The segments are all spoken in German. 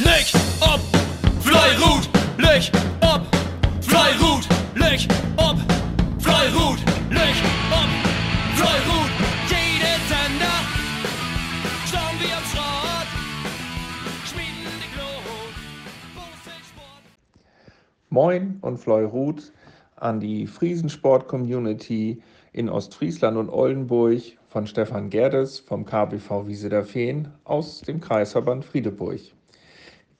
Licht ob Fleirut, Licht ob Fleirut, Licht ob Fleirut, Licht ob Fleirut. Jede Sender schauen wir am Schrott, schmieden die Glut. Moin und Fleurut an die Friesensport-Community in Ostfriesland und Oldenburg von Stefan Gerdes vom KBV Wiese der Feen aus dem Kreisverband Friedeburg.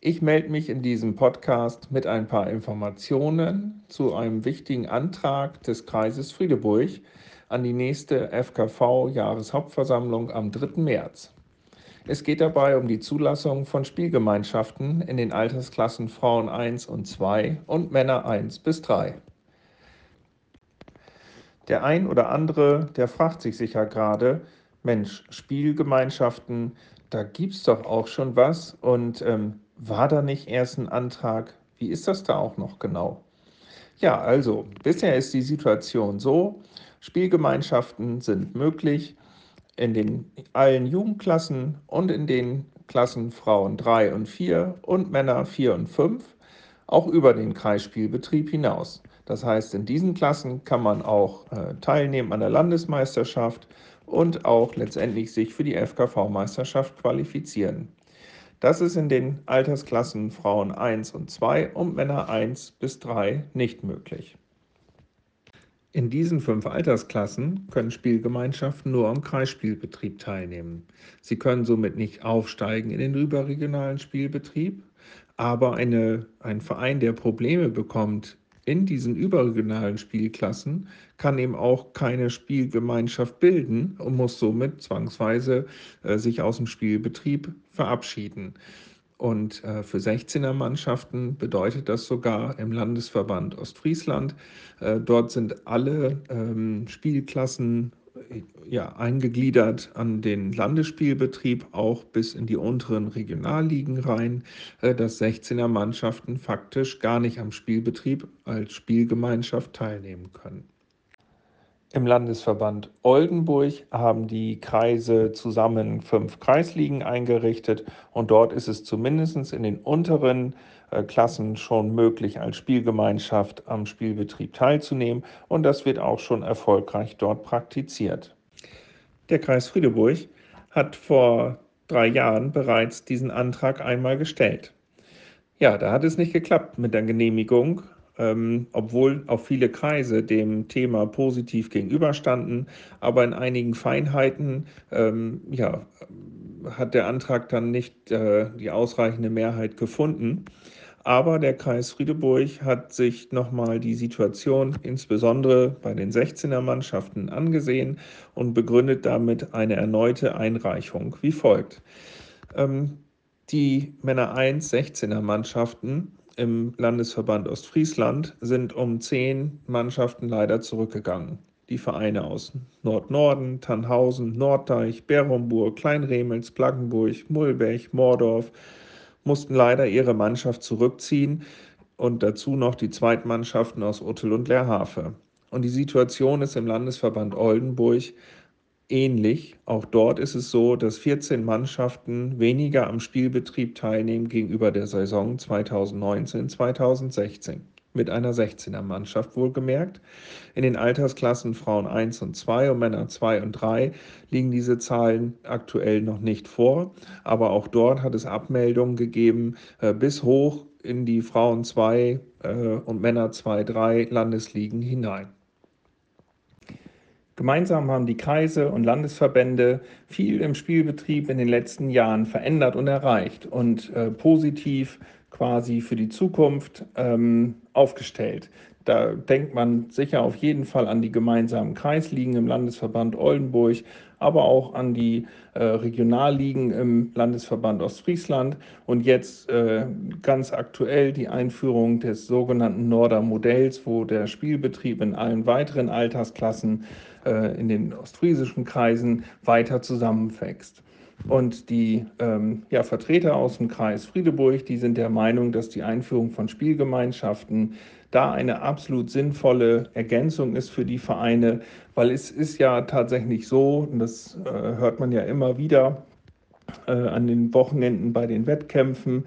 Ich melde mich in diesem Podcast mit ein paar Informationen zu einem wichtigen Antrag des Kreises Friedeburg an die nächste FKV-Jahreshauptversammlung am 3. März. Es geht dabei um die Zulassung von Spielgemeinschaften in den Altersklassen Frauen 1 und 2 und Männer 1 bis 3. Der ein oder andere, der fragt sich sicher gerade, Mensch, Spielgemeinschaften, da gibt es doch auch schon was und ähm, war da nicht erst ein Antrag? Wie ist das da auch noch genau? Ja, also bisher ist die Situation so, Spielgemeinschaften sind möglich in den allen Jugendklassen und in den Klassen Frauen 3 und 4 und Männer 4 und 5, auch über den Kreisspielbetrieb hinaus. Das heißt, in diesen Klassen kann man auch äh, teilnehmen an der Landesmeisterschaft und auch letztendlich sich für die FKV-Meisterschaft qualifizieren. Das ist in den Altersklassen Frauen 1 und 2 und Männer 1 bis 3 nicht möglich. In diesen fünf Altersklassen können Spielgemeinschaften nur am Kreisspielbetrieb teilnehmen. Sie können somit nicht aufsteigen in den überregionalen Spielbetrieb, aber eine, ein Verein, der Probleme bekommt in diesen überregionalen Spielklassen kann eben auch keine Spielgemeinschaft bilden und muss somit zwangsweise äh, sich aus dem Spielbetrieb verabschieden. Und äh, für 16er Mannschaften bedeutet das sogar im Landesverband Ostfriesland. Äh, dort sind alle ähm, Spielklassen ja, eingegliedert an den Landesspielbetrieb, auch bis in die unteren Regionalligen rein, äh, dass 16er Mannschaften faktisch gar nicht am Spielbetrieb als Spielgemeinschaft teilnehmen können. Im Landesverband Oldenburg haben die Kreise zusammen fünf Kreisligen eingerichtet und dort ist es zumindest in den unteren äh, Klassen schon möglich, als Spielgemeinschaft am Spielbetrieb teilzunehmen und das wird auch schon erfolgreich dort praktiziert. Der Kreis Friedeburg hat vor drei Jahren bereits diesen Antrag einmal gestellt. Ja, da hat es nicht geklappt mit der Genehmigung ähm, obwohl auch viele Kreise dem Thema positiv gegenüberstanden. Aber in einigen Feinheiten ähm, ja, hat der Antrag dann nicht äh, die ausreichende Mehrheit gefunden. Aber der Kreis Friedeburg hat sich nochmal die Situation insbesondere bei den 16er Mannschaften angesehen und begründet damit eine erneute Einreichung wie folgt. Ähm, die Männer 1 16er Mannschaften im Landesverband Ostfriesland sind um zehn Mannschaften leider zurückgegangen. Die Vereine aus Nordnorden, Tannhausen, Norddeich, Berumburg, Kleinremels, Plaggenburg, Mulbech, Mordorf mussten leider ihre Mannschaft zurückziehen und dazu noch die Zweitmannschaften aus Uttel und Leerhafe. Und die Situation ist im Landesverband Oldenburg ähnlich. Auch dort ist es so, dass 14 Mannschaften weniger am Spielbetrieb teilnehmen gegenüber der Saison 2019-2016. Mit einer 16er Mannschaft wohlgemerkt. In den Altersklassen Frauen 1 und 2 und Männer 2 und 3 liegen diese Zahlen aktuell noch nicht vor. Aber auch dort hat es Abmeldungen gegeben äh, bis hoch in die Frauen 2 äh, und Männer 2, 3 Landesligen hinein. Gemeinsam haben die Kreise und Landesverbände viel im Spielbetrieb in den letzten Jahren verändert und erreicht und äh, positiv quasi für die Zukunft ähm, aufgestellt. Da denkt man sicher auf jeden Fall an die gemeinsamen Kreisligen im Landesverband Oldenburg, aber auch an die äh, Regionalligen im Landesverband Ostfriesland und jetzt äh, ganz aktuell die Einführung des sogenannten Norder Modells, wo der Spielbetrieb in allen weiteren Altersklassen äh, in den ostfriesischen Kreisen weiter zusammenwächst. Und die ähm, ja, Vertreter aus dem Kreis Friedeburg, die sind der Meinung, dass die Einführung von Spielgemeinschaften da eine absolut sinnvolle Ergänzung ist für die Vereine, weil es ist ja tatsächlich so, und das äh, hört man ja immer wieder äh, an den Wochenenden bei den Wettkämpfen,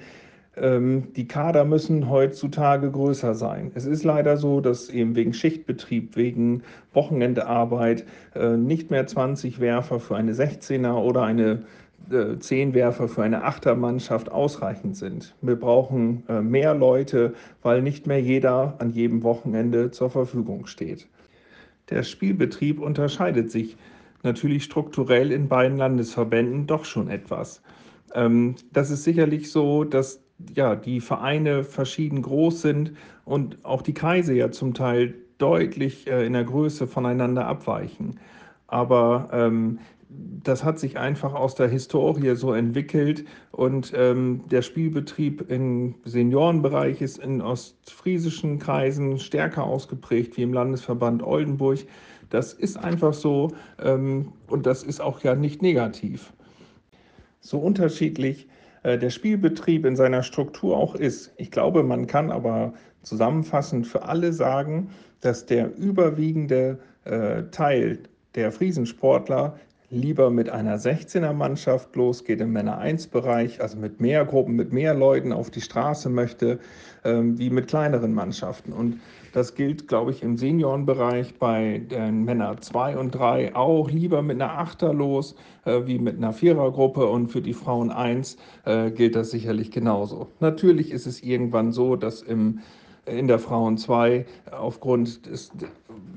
die Kader müssen heutzutage größer sein. Es ist leider so, dass eben wegen Schichtbetrieb, wegen Wochenendarbeit äh, nicht mehr 20 Werfer für eine 16er oder eine äh, 10 Werfer für eine 8er Mannschaft ausreichend sind. Wir brauchen äh, mehr Leute, weil nicht mehr jeder an jedem Wochenende zur Verfügung steht. Der Spielbetrieb unterscheidet sich natürlich strukturell in beiden Landesverbänden doch schon etwas. Ähm, das ist sicherlich so, dass ja, die Vereine verschieden groß sind und auch die Kreise ja zum Teil deutlich äh, in der Größe voneinander abweichen. Aber ähm, das hat sich einfach aus der Historie so entwickelt und ähm, der Spielbetrieb im Seniorenbereich ist in ostfriesischen Kreisen stärker ausgeprägt wie im Landesverband Oldenburg. Das ist einfach so ähm, und das ist auch ja nicht negativ. So unterschiedlich der Spielbetrieb in seiner Struktur auch ist. Ich glaube, man kann aber zusammenfassend für alle sagen, dass der überwiegende äh, Teil der Friesensportler lieber mit einer 16er Mannschaft losgeht im Männer 1 Bereich, also mit mehr Gruppen, mit mehr Leuten auf die Straße möchte, ähm, wie mit kleineren Mannschaften. Und das gilt, glaube ich, im Seniorenbereich bei den Männer 2 und 3 auch lieber mit einer Achter los, äh, wie mit einer Vierergruppe. Und für die Frauen 1 äh, gilt das sicherlich genauso. Natürlich ist es irgendwann so, dass im in der Frauen 2 aufgrund des,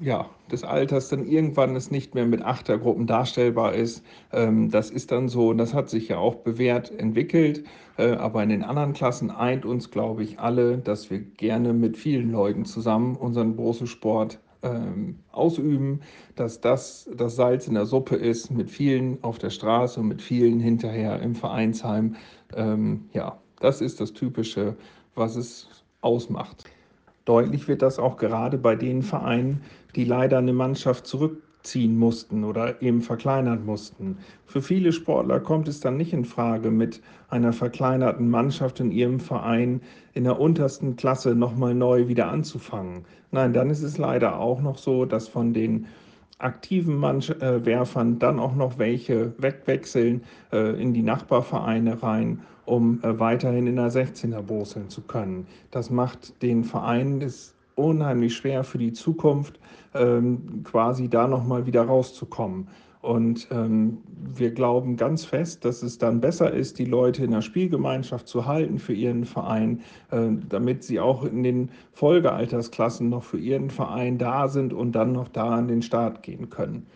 ja, des Alters dann irgendwann es nicht mehr mit Achtergruppen darstellbar ist. Ähm, das ist dann so und das hat sich ja auch bewährt entwickelt. Äh, aber in den anderen Klassen eint uns, glaube ich, alle, dass wir gerne mit vielen Leuten zusammen unseren großen Sport ähm, ausüben, dass das das Salz in der Suppe ist, mit vielen auf der Straße und mit vielen hinterher im Vereinsheim. Ähm, ja, das ist das Typische, was es ausmacht. Deutlich wird das auch gerade bei den Vereinen, die leider eine Mannschaft zurückziehen mussten oder eben verkleinern mussten. Für viele Sportler kommt es dann nicht in Frage, mit einer verkleinerten Mannschaft in ihrem Verein in der untersten Klasse nochmal neu wieder anzufangen. Nein, dann ist es leider auch noch so, dass von den aktiven Manch äh, Werfern dann auch noch welche wegwechseln äh, in die Nachbarvereine rein um äh, weiterhin in der 16er boseln zu können. Das macht den Verein es unheimlich schwer für die Zukunft, ähm, quasi da nochmal wieder rauszukommen. Und ähm, wir glauben ganz fest, dass es dann besser ist, die Leute in der Spielgemeinschaft zu halten für ihren Verein, äh, damit sie auch in den Folgealtersklassen noch für ihren Verein da sind und dann noch da an den Start gehen können.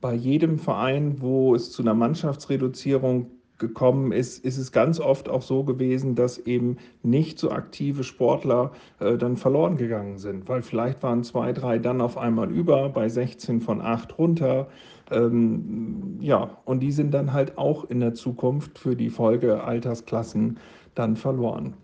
Bei jedem Verein, wo es zu einer Mannschaftsreduzierung gekommen ist, ist es ganz oft auch so gewesen, dass eben nicht so aktive Sportler äh, dann verloren gegangen sind, weil vielleicht waren zwei, drei dann auf einmal über, bei 16 von 8 runter. Ähm, ja, und die sind dann halt auch in der Zukunft für die Folgealtersklassen dann verloren.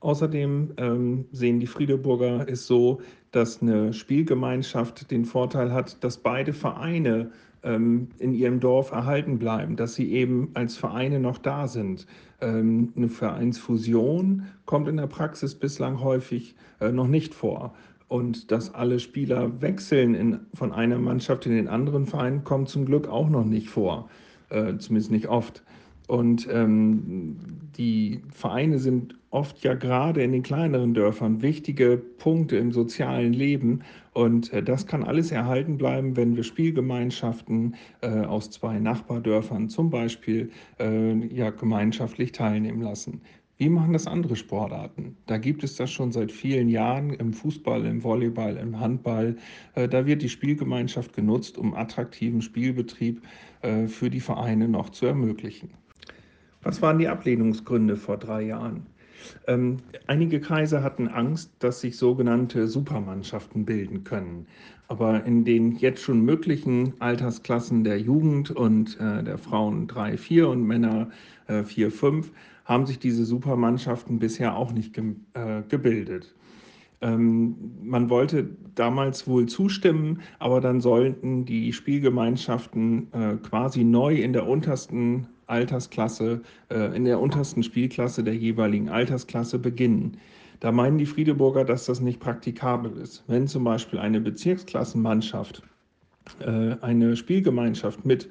Außerdem ähm, sehen die Friedeburger es so, dass eine Spielgemeinschaft den Vorteil hat, dass beide Vereine ähm, in ihrem Dorf erhalten bleiben, dass sie eben als Vereine noch da sind. Ähm, eine Vereinsfusion kommt in der Praxis bislang häufig äh, noch nicht vor. Und dass alle Spieler wechseln in, von einer Mannschaft in den anderen Verein, kommt zum Glück auch noch nicht vor, äh, zumindest nicht oft. Und ähm, die Vereine sind oft ja gerade in den kleineren Dörfern wichtige Punkte im sozialen Leben. Und äh, das kann alles erhalten bleiben, wenn wir Spielgemeinschaften äh, aus zwei Nachbardörfern zum Beispiel äh, ja, gemeinschaftlich teilnehmen lassen. Wie machen das andere Sportarten? Da gibt es das schon seit vielen Jahren im Fußball, im Volleyball, im Handball. Äh, da wird die Spielgemeinschaft genutzt, um attraktiven Spielbetrieb äh, für die Vereine noch zu ermöglichen. Was waren die Ablehnungsgründe vor drei Jahren? Ähm, einige Kreise hatten Angst, dass sich sogenannte Supermannschaften bilden können. Aber in den jetzt schon möglichen Altersklassen der Jugend und äh, der Frauen 3, 4 und Männer äh, 4, 5 haben sich diese Supermannschaften bisher auch nicht ge äh, gebildet. Ähm, man wollte damals wohl zustimmen, aber dann sollten die Spielgemeinschaften äh, quasi neu in der untersten Altersklasse, äh, in der untersten Spielklasse der jeweiligen Altersklasse beginnen. Da meinen die Friedeburger, dass das nicht praktikabel ist. Wenn zum Beispiel eine Bezirksklassenmannschaft äh, eine Spielgemeinschaft mit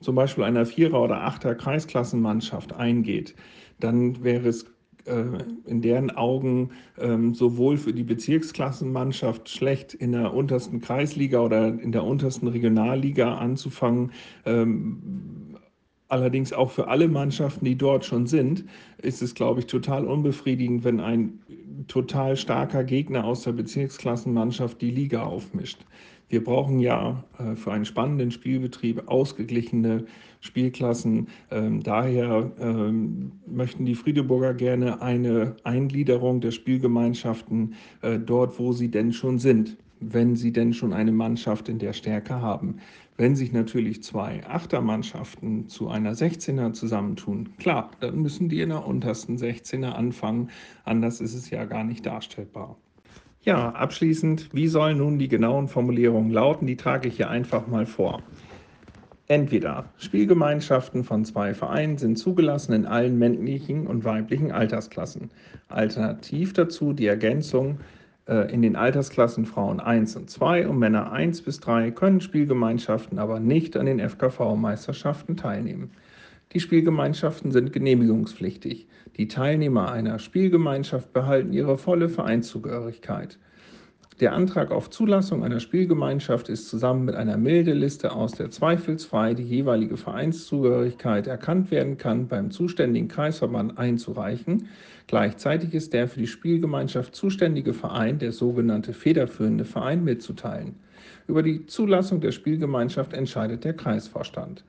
zum Beispiel einer Vierer- oder Achter-Kreisklassenmannschaft eingeht, dann wäre es äh, in deren Augen ähm, sowohl für die Bezirksklassenmannschaft schlecht in der untersten Kreisliga oder in der untersten Regionalliga anzufangen. Ähm, allerdings auch für alle Mannschaften, die dort schon sind, ist es, glaube ich, total unbefriedigend, wenn ein total starker Gegner aus der Bezirksklassenmannschaft die Liga aufmischt. Wir brauchen ja äh, für einen spannenden Spielbetrieb ausgeglichene Spielklassen. Ähm, daher ähm, möchten die Friedeburger gerne eine Eingliederung der Spielgemeinschaften äh, dort, wo sie denn schon sind, wenn sie denn schon eine Mannschaft in der Stärke haben. Wenn sich natürlich zwei Achtermannschaften zu einer 16er zusammentun, klar, dann müssen die in der untersten 16er anfangen. Anders ist es ja gar nicht darstellbar. Ja, abschließend, wie sollen nun die genauen Formulierungen lauten? Die trage ich hier einfach mal vor. Entweder Spielgemeinschaften von zwei Vereinen sind zugelassen in allen männlichen und weiblichen Altersklassen. Alternativ dazu die Ergänzung in den Altersklassen Frauen 1 und 2 und Männer 1 bis 3 können Spielgemeinschaften aber nicht an den FKV-Meisterschaften teilnehmen. Die Spielgemeinschaften sind genehmigungspflichtig. Die Teilnehmer einer Spielgemeinschaft behalten ihre volle Vereinszugehörigkeit. Der Antrag auf Zulassung einer Spielgemeinschaft ist zusammen mit einer Meldeliste, aus der zweifelsfrei die jeweilige Vereinszugehörigkeit erkannt werden kann, beim zuständigen Kreisverband einzureichen. Gleichzeitig ist der für die Spielgemeinschaft zuständige Verein, der sogenannte federführende Verein, mitzuteilen. Über die Zulassung der Spielgemeinschaft entscheidet der Kreisvorstand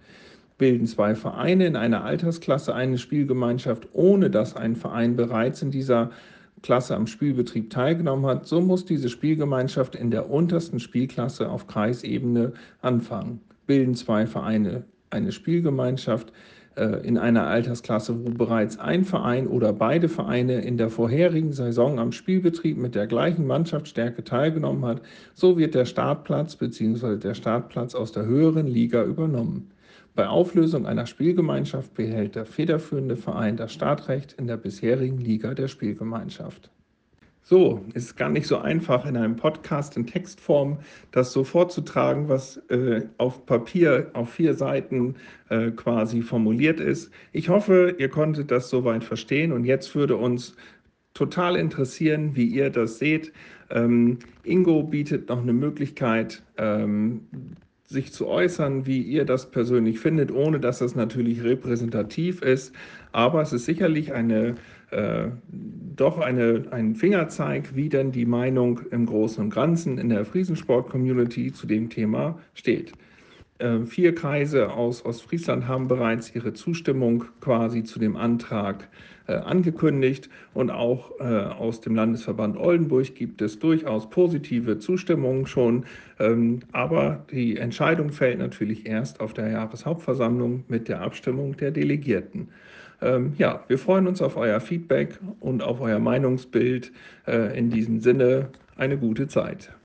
bilden zwei Vereine in einer Altersklasse eine Spielgemeinschaft, ohne dass ein Verein bereits in dieser Klasse am Spielbetrieb teilgenommen hat, so muss diese Spielgemeinschaft in der untersten Spielklasse auf Kreisebene anfangen. Bilden zwei Vereine eine Spielgemeinschaft äh, in einer Altersklasse, wo bereits ein Verein oder beide Vereine in der vorherigen Saison am Spielbetrieb mit der gleichen Mannschaftsstärke teilgenommen hat, so wird der Startplatz bzw. der Startplatz aus der höheren Liga übernommen. Bei Auflösung einer Spielgemeinschaft behält der federführende Verein das Startrecht in der bisherigen Liga der Spielgemeinschaft. So, es ist gar nicht so einfach in einem Podcast in Textform das so vorzutragen, was äh, auf Papier auf vier Seiten äh, quasi formuliert ist. Ich hoffe, ihr konntet das soweit verstehen und jetzt würde uns total interessieren, wie ihr das seht. Ähm, Ingo bietet noch eine Möglichkeit, ähm, sich zu äußern, wie ihr das persönlich findet, ohne dass das natürlich repräsentativ ist. Aber es ist sicherlich eine, äh, doch eine, ein Fingerzeig, wie denn die Meinung im Großen und Ganzen in der Friesensport-Community zu dem Thema steht. Äh, vier Kreise aus Ostfriesland haben bereits ihre Zustimmung quasi zu dem Antrag äh, angekündigt und auch äh, aus dem Landesverband Oldenburg gibt es durchaus positive Zustimmungen schon, ähm, aber die Entscheidung fällt natürlich erst auf der Jahreshauptversammlung mit der Abstimmung der Delegierten. Ähm, ja, wir freuen uns auf euer Feedback und auf euer Meinungsbild. In diesem Sinne eine gute Zeit.